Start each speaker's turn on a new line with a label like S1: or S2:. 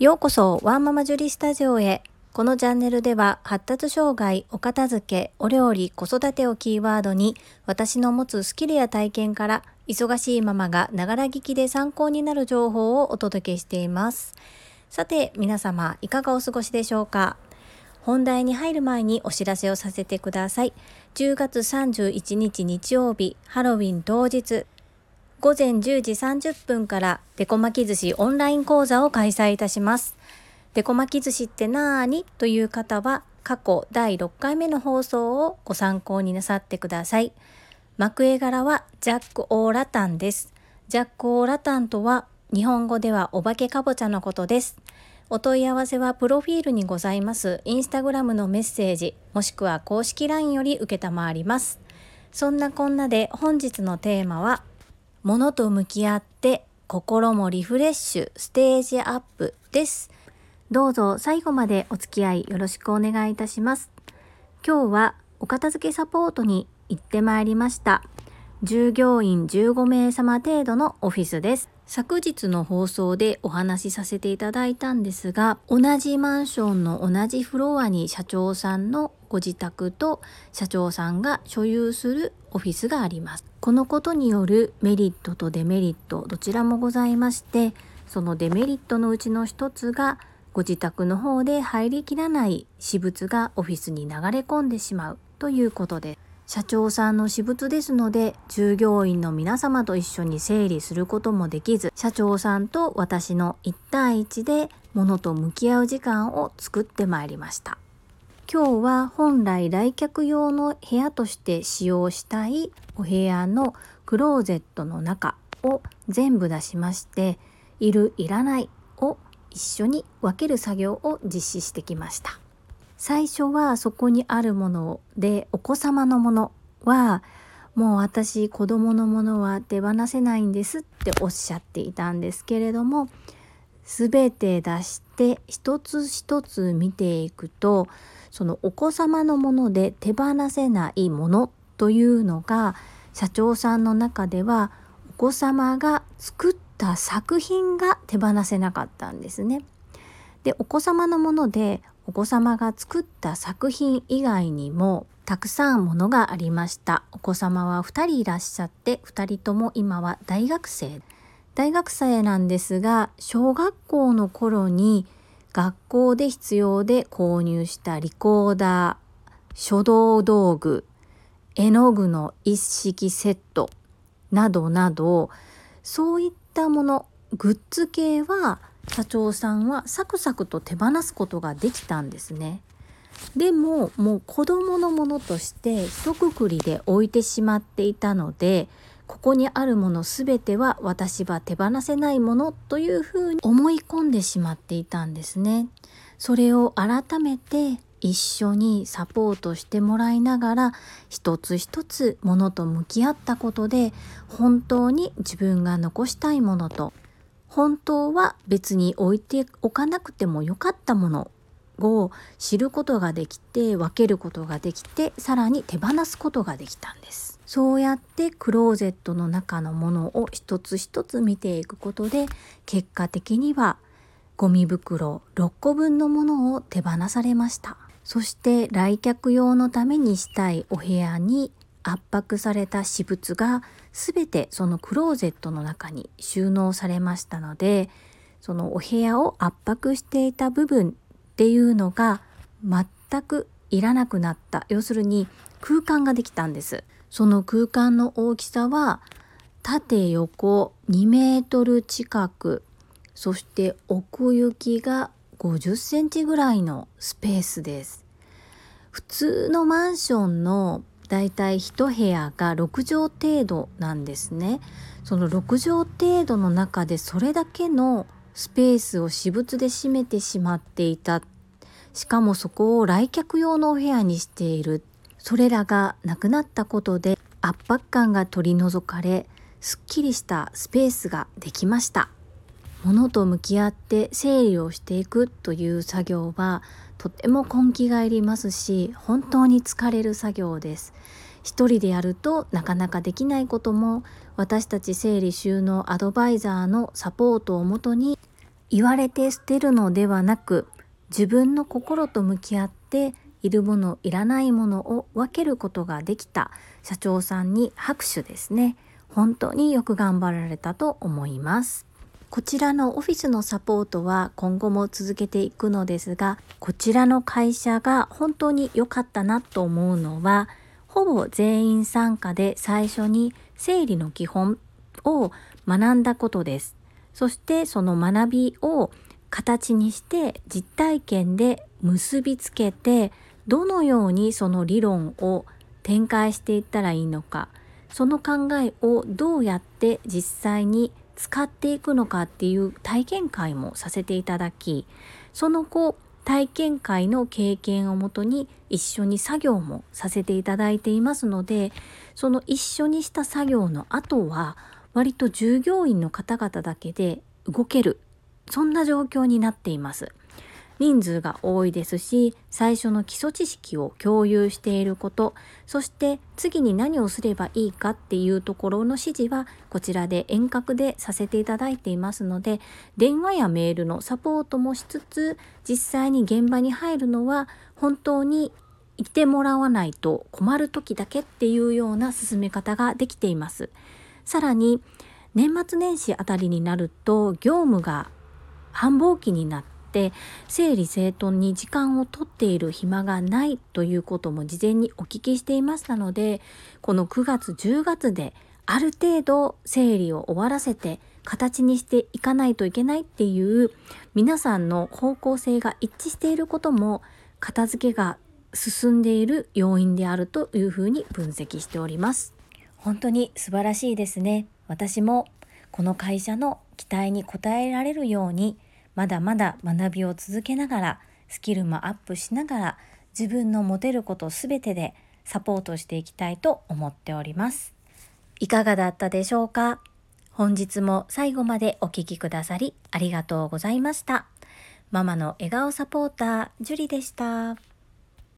S1: ようこそワンママジュリスタジオへ。このチャンネルでは発達障害、お片付け、お料理、子育てをキーワードに私の持つスキルや体験から忙しいママがながら聞きで参考になる情報をお届けしています。さて皆様いかがお過ごしでしょうか？本題に入る前にお知らせをさせてください。10月31日日曜日、ハロウィン当日、午前10時30分からデコ巻き寿司オンライン講座を開催いたします。デコ巻き寿司ってなーに？という方は過去第6回目の放送をご参考になさってください。幕絵柄はジャック・オー・ラタンです。ジャック・オー・ラタンとは日本語ではお化けかぼちゃのことです。お問い合わせはプロフィールにございますインスタグラムのメッセージもしくは公式 LINE より受けたまわります。そんなこんなで本日のテーマは物と向き合って心もリフレッシュステージアップです。どうぞ最後までお付き合いよろしくお願いいたします。今日はお片付けサポートに行ってまいりました。従業員15名様程度のオフィスです。昨日の放送でお話しさせていただいたんですが同じマンションの同じフロアに社長さんのご自宅と社長さんが所有するオフィスがあります。このことによるメリットとデメリットどちらもございましてそのデメリットのうちの一つがご自宅の方で入りきらない私物がオフィスに流れ込んでしまうということです。社長さんの私物ですので従業員の皆様と一緒に整理することもできず社長さんと私の1対1で物と向き合う時間を作ってまいりました。今日は本来来客用の部屋として使用したいお部屋のクローゼットの中を全部出しましているいらないを一緒に分ける作業を実施してきました。最初はそこにあるものでお子様のものはもう私子供のものは手放せないんですっておっしゃっていたんですけれども全て出して一つ一つ見ていくとそのお子様のもので手放せないものというのが社長さんの中ではお子様が作った作品が手放せなかったんですね。でお子様のものでお子様が作った作品以外にもたくさんものがありましたお子様は2人いらっしゃって2人とも今は大学生大学生なんですが小学校の頃に学校で必要で購入したリコーダー書道道具絵の具の一式セットなどなどそういったものグッズ系は社長さんはサクサクと手放すことができたんですね。でももう子供のものとして一括りで置いてしまっていたのでここにあるもの全ては私は手放せないものというふうに思い込んでしまっていたんですね。それを改めて一緒にサポートしてもらいながら一つ一つものと向き合ったことで本当に自分が残したいものと本当は別に置いておかなくてもよかったものを知ることができて分けることができてさらに手放すことができたんですそうやってクローゼットの中のものを一つ一つ見ていくことで結果的にはゴミ袋6個分のものを手放されました。そして来客用のためにしたいお部屋に圧迫された私物が全てそのクローゼットの中に収納されましたのでそのお部屋を圧迫していた部分っていうのが全くいらなくなった。要するに空間ができたんですその空間の大きさは縦横2メートル近くそして奥行きが50センチぐらいのスペースです普通のマンションのだいたい1部屋が6畳程度なんですね。その6畳程度の中でそれだけのスペースを私物で占めてしまっていた。しかもそこを来客用のお部屋にしている。それらがなくなったことで圧迫感が取り除かれ、すっきりしたスペースができました。物と向き合って整理をしていくという作業はとても根気がいりますし本当に疲れる作業です一人でやるとなかなかできないことも私たち整理収納アドバイザーのサポートをもとに言われて捨てるのではなく自分の心と向き合っているものいらないものを分けることができた社長さんに拍手ですね。本当によく頑張られたと思います。こちらのオフィスのサポートは今後も続けていくのですがこちらの会社が本当に良かったなと思うのはほぼ全員参加で最初に生理の基本を学んだことです。そしてその学びを形にして実体験で結びつけてどのようにその理論を展開していったらいいのかその考えをどうやって実際に使っていくのかっていう体験会もさせていただきその後体験会の経験をもとに一緒に作業もさせていただいていますのでその一緒にした作業の後は割と従業員の方々だけで動けるそんな状況になっています。人数が多いですし最初の基礎知識を共有していることそして次に何をすればいいかっていうところの指示はこちらで遠隔でさせていただいていますので電話やメールのサポートもしつつ実際に現場に入るのは本当にいてもらわないと困る時だけっていうような進め方ができています。さらに年末年始あたりになると業務が繁忙期になって整理整頓に時間をとっている暇がないということも事前にお聞きしていましたのでこの9月10月である程度整理を終わらせて形にしていかないといけないっていう皆さんの方向性が一致していることも片付けが進んでいる要因であるというふうに分析しております。本当に素晴らしいですね。私もこの会社の期待に応えられるようにまだまだ学びを続けながらスキルもアップしながら自分の持てることすべてでサポートしていきたいと思っております。いかがだったでしょうか？本日も最後までお聴きくださりありがとうございました。ママの笑顔サポーター、ジュリでした。